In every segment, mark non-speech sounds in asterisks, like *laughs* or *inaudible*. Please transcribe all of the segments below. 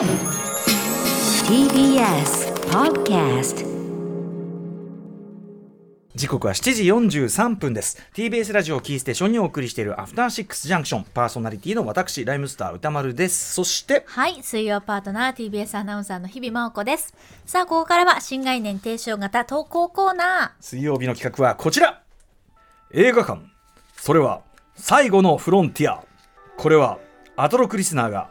TBS Podcast 時刻は7時43分です。TBS ラジオキーステーションにお送りしているアフターシックスジャンクション。パーソナリティの私ライムスター歌丸です。そしてはい、水曜パートナー TBS アナウンサーの日々真央子です。さあ、ここからは新概念提唱型投稿コーナ水曜日の企画はこちら。映画館。それは最後のフロンティア。これはアトロクリスナーが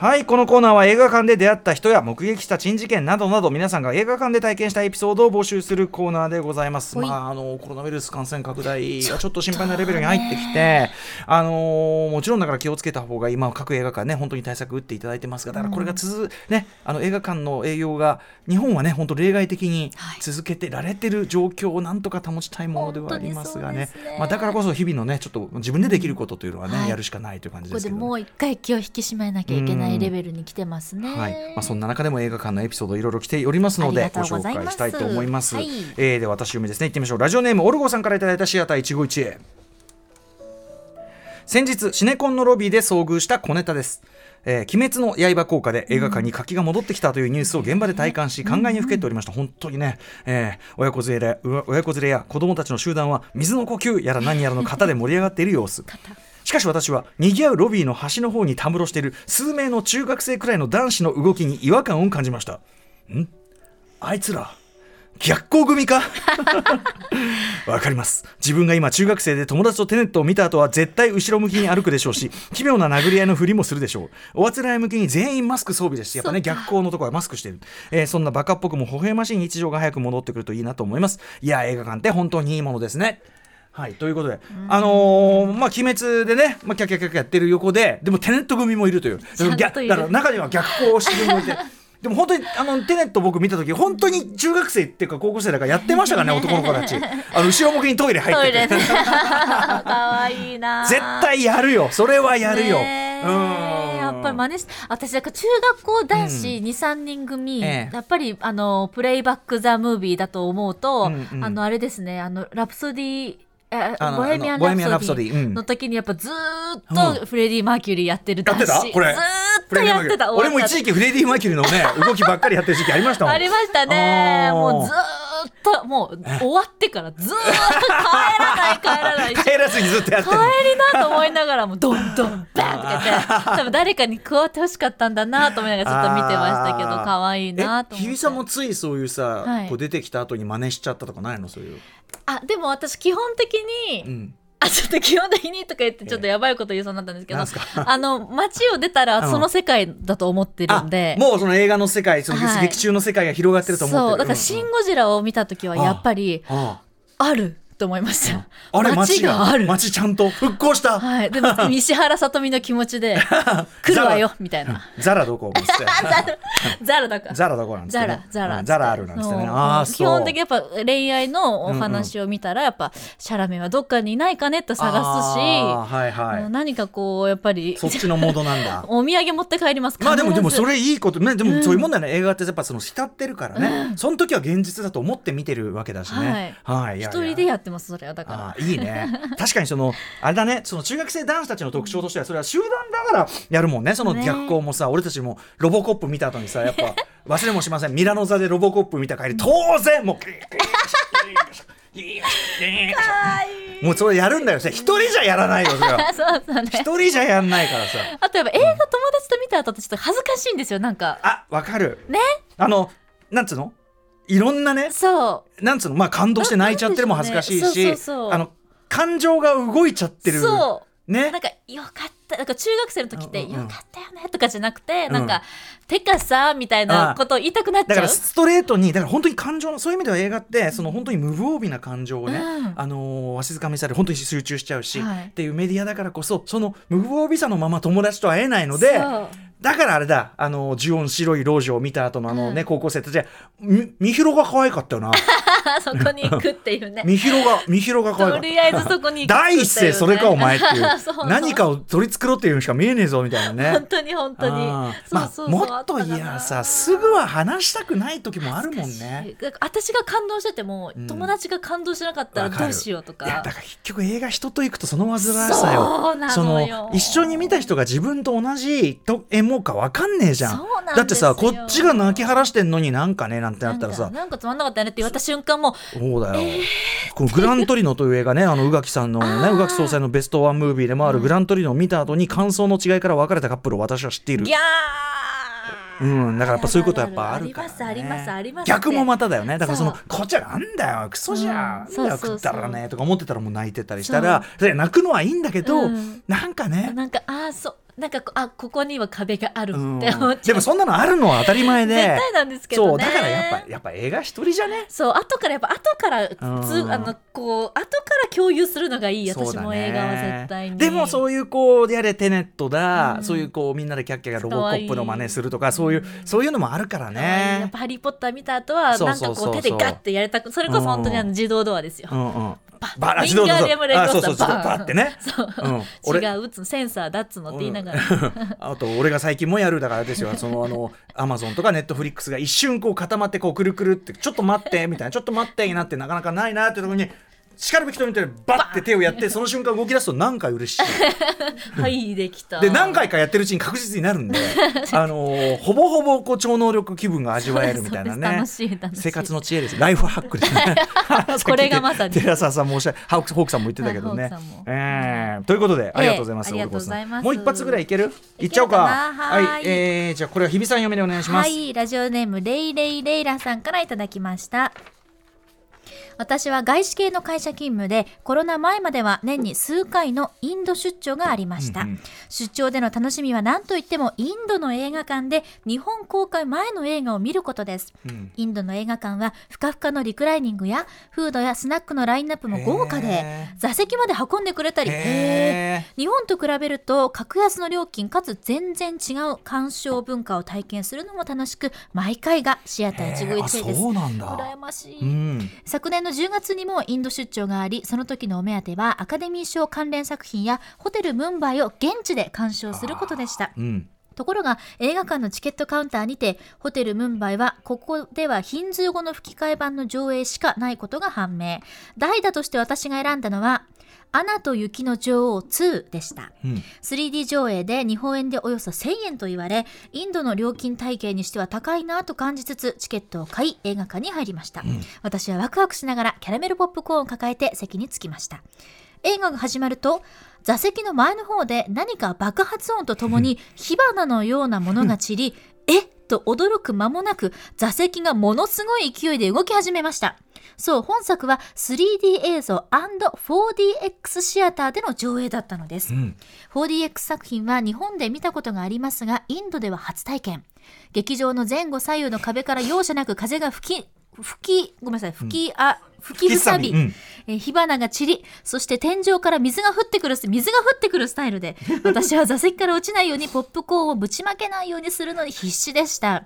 はいこのコーナーは映画館で出会った人や目撃した珍事件などなど皆さんが映画館で体験したエピソードを募集するコーナーでございます。まああのコロナウイルス感染拡大がちょっと心配なレベルに入ってきて、あのーもちろんだから気をつけた方が今各映画館ね本当に対策打っていただいてますが、だからこれが続、ねあの映画館の営業が日本はね本当例外的にはい続けてられてる状況をなんとか保ちたいものではありますがねねまあだからこそ日々のねちょっと自分でできることというのはね、はいやるしかないという感ー。じですけど、ね。ここでもう一回気を引き締めなきゃいけないレベルに来てますね。はい。まあ、そんな中でも映画館のエピソードいろいろ来ております。のでご紹介したいと思います。はい。えーでは私読みですね行ってみましょう。ラジオネームオルゴさんからいただいたシアター一期一会。先日シネコンのロビーで遭遇した小ネタです。えー鬼滅の刃効果で映画館に活気が戻ってきたというニュースを現場で体感し考えにふけっておりました、本当にね、えー親子連れ親子連れや子供たちの集団は水の呼吸やら何やらの型で盛り上がっている様子しかし私は賑わうロビーの端の方にたむろしている数名の中学生くらいの男子の動きに違和感を感じました。ん？あいつら逆行組か？わかります。自分が今中学生で友達とテネットを見た後は絶対後ろ向きに歩くでしょうし *laughs* 奇妙な殴り合いのふりもするでしょう。おあつらい向きに全員マスク装備です。しやっぱね逆行のところはマスクしてる、えーそんなバカっぽくも微笑ましい日常が早く戻ってくるといいなと思います。いや映画館って本当にいいものですねはい、ということで、あのーまあ、鬼滅でね、まあ、キャキャキャキャやってる横で、でもテネット組もいるという、だから中には逆行してる組もいて、でも本当にあのテネット僕見たとき、本当に中学生っていうか高校生だからやってましたからね、男の子たち。あの後ろ向きにトイレ入っててトイレね。かわいいな。絶対やるよ、それはやるよ。やっぱり真似し私なんか中学校男子23、人組、ええやっぱりあのプレイバック・ザ・ムービーだと思うと、うんうんあのあれですねあのラプソディボヘミアン・あのボヘミアンラプソディ。の時にやっぱずーっとフレディ・マーキュリーやってるやって男子た？これ。ずーっとやってた俺も一時期期フレディ・マーキュリーのね、*laughs* 動きばっかりやってる時期ありましたもん。ありましたね。もうずーっともう終わってからずーっと帰らない帰らない帰らずにずっとやって帰。りなと思いながらもどんどんバンとか言って多分誰かに加わってほしかったんだなと思いながらちょっと見てましたけど可愛いなと思ってえ日比さんもついそういうさ、はいこう出てきた後に真似しちゃったとかないの？そういう。あでも私基本的に、うん。あちょっと基本的にとか言ってちょっとやばいこと言いそうになったんですけど、なんすか？あの街を出たらその世界だと思ってるんで、もうその映画の世界、そのはい。劇中の世界が広がってると思ってる。そうだから「シン・ゴジラ」を見た時はやっぱりうんああると思いました、ああれ街ががある。街ちゃんと復興した。はい、でも *laughs* 石原さとみの気持ちで来るわよみたいな。ザラどこつって。*laughs* ザラだから。*laughs* ザラどこなんですザね。ラザラ。うんザラあるなんですね。ああそう。基本的にやっぱ恋愛のお話を見たらやっぱシャラメはどっかにいないかねと探すし、はいはい。何かこうやっぱりそっちのモードなんだ。お土産持って帰りますまあでもでもそれいいこと。ねでもそういうもんだよね、映画ってやっぱその浸ってるからね、その時は現実だと思って見てるわけだしね。はい、一人でやってますそれは。だから。いいね。確かにその *laughs* あれだね。その中学生男子たちの特徴としてはそれは集団だからやるもんね。そのね。逆光もさ、俺たちもロボコップ見た後にさやっぱ *laughs* 忘れもしません。ミラノ座でロボコップ見た帰り当然もう *laughs* もうそれやるんだよ。一人じゃやらないよそれは。そうそうね。一人じゃやんないからさ。あとやっぱ映画友達と見た後ってちょっと恥ずかしいんですよなんか。あわかる。ね。あのなんつうの？いろんなねそう。なんつうのまあ感動して泣いちゃってるも恥ずかしいしあの感情が動いちゃってるそう。ね。なんかよかったなんか中学生の時ってよかったよねとかじゃなくて、ん。なんかてかさみたいなことを言いたくなっちだかゃうらストレートにだから本当に感情のそういう意味では映画ってその本当に無防備な感情をね、うん。あのーわしづかみされ本当に集中しちゃうし、はい。っていうメディアだからこそその無防備さのまま友達と会えないのでだからあれだあの呪音白い老女を見た後のあのね、高校生たちはみみひろが可愛かったよな。*laughs* そこに行くっていうね。みひろがみひろが可愛かった。とりあえずそこに行くね。第一声それかお前っていう。*laughs* そう。何かを取り繕っているしか見えねえぞみたいなね。本当に本当に。あー。そうそうそうまあ、もっといやさすぐは話したくない時もあるもんね。私が感動してても、うん。友達が感動しなかったらどうしようとか。いやだから結局映画人と行くとその煩わしさよ。そうなの一緒に見た人が自分と同じとエモか分かんねえじゃん。だってさこっちが泣き晴らしてんのになんかねなんてなったらさなんかつまんなかったよねって言われた瞬間もそうだよ、このグラントリノという映画ね *laughs* あの宇垣さんのね宇垣総裁のベストワンムービーでもあるグラントリノを見た後に感想の違いから別れたカップルを私は知っている。ギャー。うん、だからやっぱそういうことやっぱあるから、ね、逆もまただよね。だからそのこっちはなんだよクソじゃん、うん。だよそうそうそう。食ったらねとか思ってたらもう泣いてたりしたら泣くのはいいんだけど、うん。なんかね。なんかああそうなんかこあここには壁があるってうん。思っちゃう、でもそんなのあるのは当たり前で。絶対なんですけどね。そうだからやっぱやっぱ映画一人じゃね？そう後からやっぱ後からつうん。あのこう後から共有するのがいい私も映画は絶対に。でもそういうこうやれテネットだ、うん。そういうこうみんなでキャッキャがロボコップの真似するとかそういうそういうのもあるからやっねぱ「ハリー・ポッター」見た後はなんかこう手でガッてやりたくそれこそ本当にあの自動ドアですよ。うんうんババラウィンガーデムレッあそうそうそうドスターバーンバってね。そう、うん。俺。違う打つのセンサーだっつのって言いながら、あと俺が最近もやるだからですよ。そのあのアマゾンとかネットフリックスが一瞬こう固まってこうくるくるってちょっと待ってみたいなちょっと待ってになってなかなかないなってところにしかるべき人見てバッて手をやってその瞬間動き出すと何回嬉しい。*laughs* はいできた。で何回かやってるうちに確実になるんで *laughs* あのーほぼほぼこう超能力気分が味わえるみたいなね。そうです楽しい楽しい生活の知恵です。ライフハックですね。*laughs* これがまさに。寺澤さんもおっしゃハークホークさんも言ってたけどね。えーということでありがとうございます、ええありがとうございます。大久保さんもう一発ぐらいいける？いっちゃおうか。はいえーじゃあこれは日比さん読みでお願いします、はいラジオネームレイレイレイラさんからいただきました私は外資系の会社勤務でコロナ前までは年に数回のインド出張がありました、うんうん。出張での楽しみは何といってもインドの映画館で日本公開前の映画を見ることです。うん。インドの映画館はふかふかのリクライニングやフードやスナックのラインナップも豪華でへ座席まで運んでくれたり。日本と比べると格安の料金かつ全然違う鑑賞文化を体験するのも楽しく毎回がシアター一期一会です。羨ましい、うん。昨年の10月にもインド出張がありその時のお目当てはアカデミー賞関連作品やホテルムンバイを現地で鑑賞することでした。うん。ところが映画館のチケットカウンターにてホテルムンバイはここではヒンズー語の吹き替え版の上映しかないことが判明。代打として私が選んだのは「アナと雪の女王2」でした。うん。3D 上映で日本円でおよそ1000円と言われインドの料金体系にしては高いなと感じつつチケットを買い映画館に入りました、私はワクワクしながらキャラメルポップコーンを抱えて席に着きました。映画が始まると座席の前の方で何か爆発音とともに火花のようなものが散りえっと驚く間もなく座席がものすごい勢いで動き始めました。そう本作は 3D 映像 &4DX シアターでの上映だったのです、うん。4DX 作品は日本で見たことがありますがインドでは初体験。劇場の前後左右の壁から容赦なく風が吹き吹きごめんなさい吹き、あ吹きふさび、うん。えー火花が散りそして天井から水が降ってくる水が降ってくるスタイルで私は座席から落ちないようにポップコーンをぶちまけないようにするのに必死でした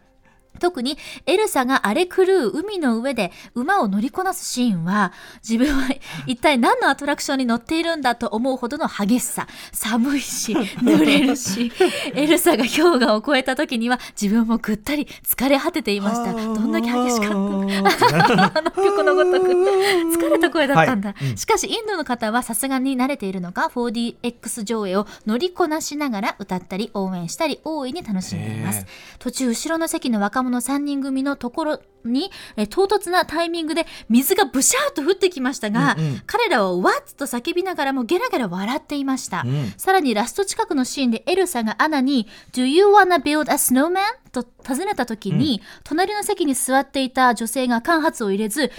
特にエルサが荒れ狂う海の上で馬を乗りこなすシーンは自分は一体何のアトラクションに乗っているんだと思うほどの激しさ寒いし濡れるしエルサが氷河を越えた時には自分もぐったり疲れ果てていました。どんだけ激しかった *laughs* あの曲のごとく。疲れた声だったんだ、はいうん。しかしインドの方はさすがに慣れているのか 4DX 上映を乗りこなしながら歌ったり応援したり大いに楽しんでいます。途中後ろの席の若者3人組のところにえ唐突なタイミングで水がブシャーと降ってきましたが、うんうん彼らは「ワッツ!」と叫びながらもゲラゲラ笑っていました、うんさらにラスト近くのシーンでエルサがアナに「Do you wanna build a snowman?」と尋ねた時に、隣の席に座っていた女性が間髪を入れず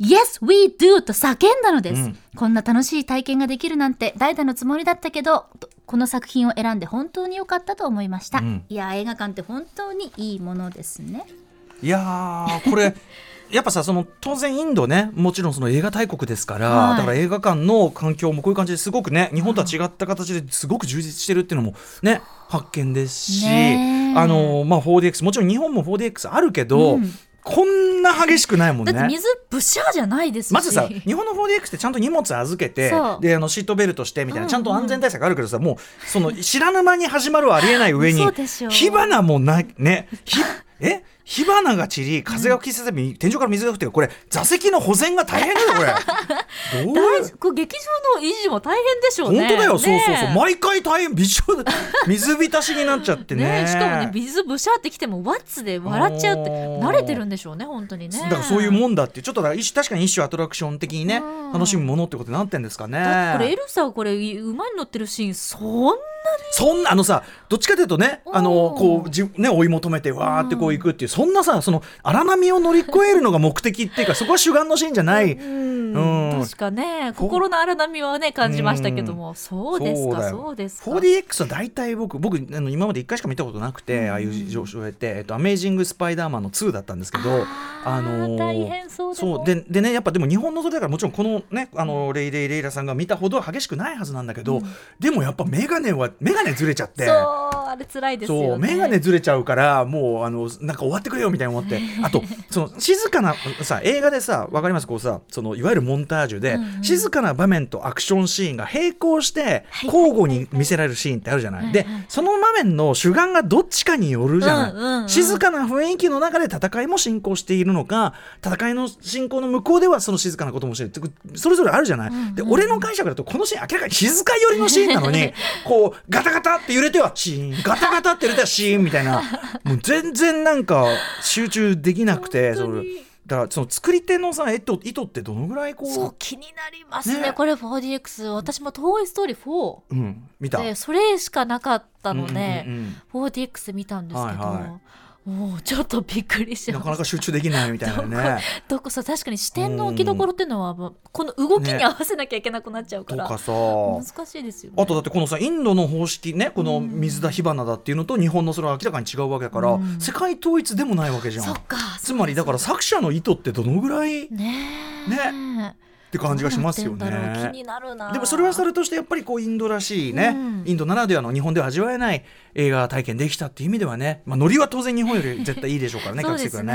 Yes, we do! と叫んだのです、うんこんな楽しい体験ができるなんて代打のつもりだったけどとこの作品を選んで本当に良かったと思いました、うん。いや映画館って本当にいいものですね。いやーこれ *laughs* やっぱさその当然インドねもちろんその映画大国ですから、はい。だから映画館の環境もこういう感じですごくね日本とは違った形ですごく充実してるっていうのもね発見ですし、あのまあ 4DX もちろん日本も 4DX あるけど、うんこんな激しくないもんね。だって水ブシャーじゃないですし。まずさ日本の 4DX ってちゃんと荷物預けてであのシートベルトしてみたいな、ちゃんと安全対策あるけどさもうその知らぬ間に始まるはありえない上に *laughs* 火花もないねひ *laughs* え？火花が散り風が吹きせて、天井から水が降ってる。これ座席の保全が大変だよこれ。*laughs* どうこれ劇場の維持も大変でしょうね。本当だよ、そうそうそう。ね毎回大変びしょ水浸しになっちゃってね。ねしかもね水ブシャーってきてもワッツで笑っちゃうって慣れてるんでしょうね本当にね。だからそういうもんだってちょっとだから確かに一種アトラクション的にねうん。楽しむものってことになってんですかね。だってこれエルサはこれ馬に乗ってるシーンそんなそんなあのさどっちかというとねあのこうじね追い求めてわーってこう行くっていうそんなさその荒波を乗り越えるのが目的っていうかそこは主眼のシーンじゃない、うん。うん。確かね心の荒波はね感じましたけどもそうですかそうですか。4DX は大体僕僕あの今まで1回しか見たことなくて、ああいう上昇って、えっと「アメージング・スパイダーマン」の2だったんですけどあーのー大変そうでも。そう。ででねやっぱでも日本のそれだからもちろんこのねあのレイレイレイラさんが見たほどは激しくないはずなんだけど、でもやっぱ眼鏡は眼鏡ずれちゃって。あれ辛いですよね。そう眼鏡ずれちゃうからもうあのなんか終わってくれよみたいな思って。*laughs* あとその静かなさ映画でさわかります？こうさそのいわゆるモンタージュで、うんうん静かな場面とアクションシーンが並行してはい交互に見せられるシーンってあるじゃない？でその場面の主眼がどっちかによるじゃない？うんうんうん。静かな雰囲気の中で戦いも進行しているのか戦いの進行の向こうではその静かなこともしてるそれぞれあるじゃない？で俺の解釈だとこのシーン明らかに静か寄りのシーンなのに *laughs* こうガタガタって揺れてはシーンガタガタって揺れてはシーンみたいな。もう全然なんか集中できなくてだからその作り手のさ図ってどのぐらいこうそう気になりますね。ね。これ 4DX 私も「トイ・ストーリー4うん、見」た。でそれしかなかったので、うんうんうん 4DX 見たんですけど、はいはもうちょっとびっくりしなかなか集中できないみたいなね。どこさ確かに視点の置きどころっていうのは、もうこの動きに合わせなきゃいけなくなっちゃうから、とかさ。難しいですよね。あとだってこのさインドの方式ねこの水田火花だっていうのと日本のそれは明らかに違うわけだから、うん。世界統一でもないわけじゃん。つまりだから作者の意図ってどのぐらいっねえねて感じがしますよどうなってんだろう気ねになるなでもそれはそれとしてやっぱりこうインドらしいね、うんインドならではの日本では味わえない映画体験できたっていう意味ではね、まあ、ノリは当然日本より *laughs* 絶対いいでしょうからねね各席はね。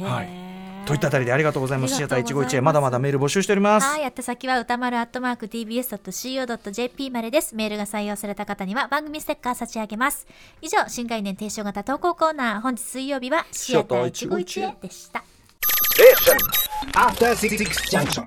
はいといったあたりでありがとうございます。あシアター一期一会まだまだメール募集しております。はい、宛先は歌丸アットマーク tbs.co.jp までです。メールが採用された方には番組ステッカー差し上げます。以上、新概念提唱型投稿コーナー、本日水曜日はシアター一期一会でした。After Six Junction.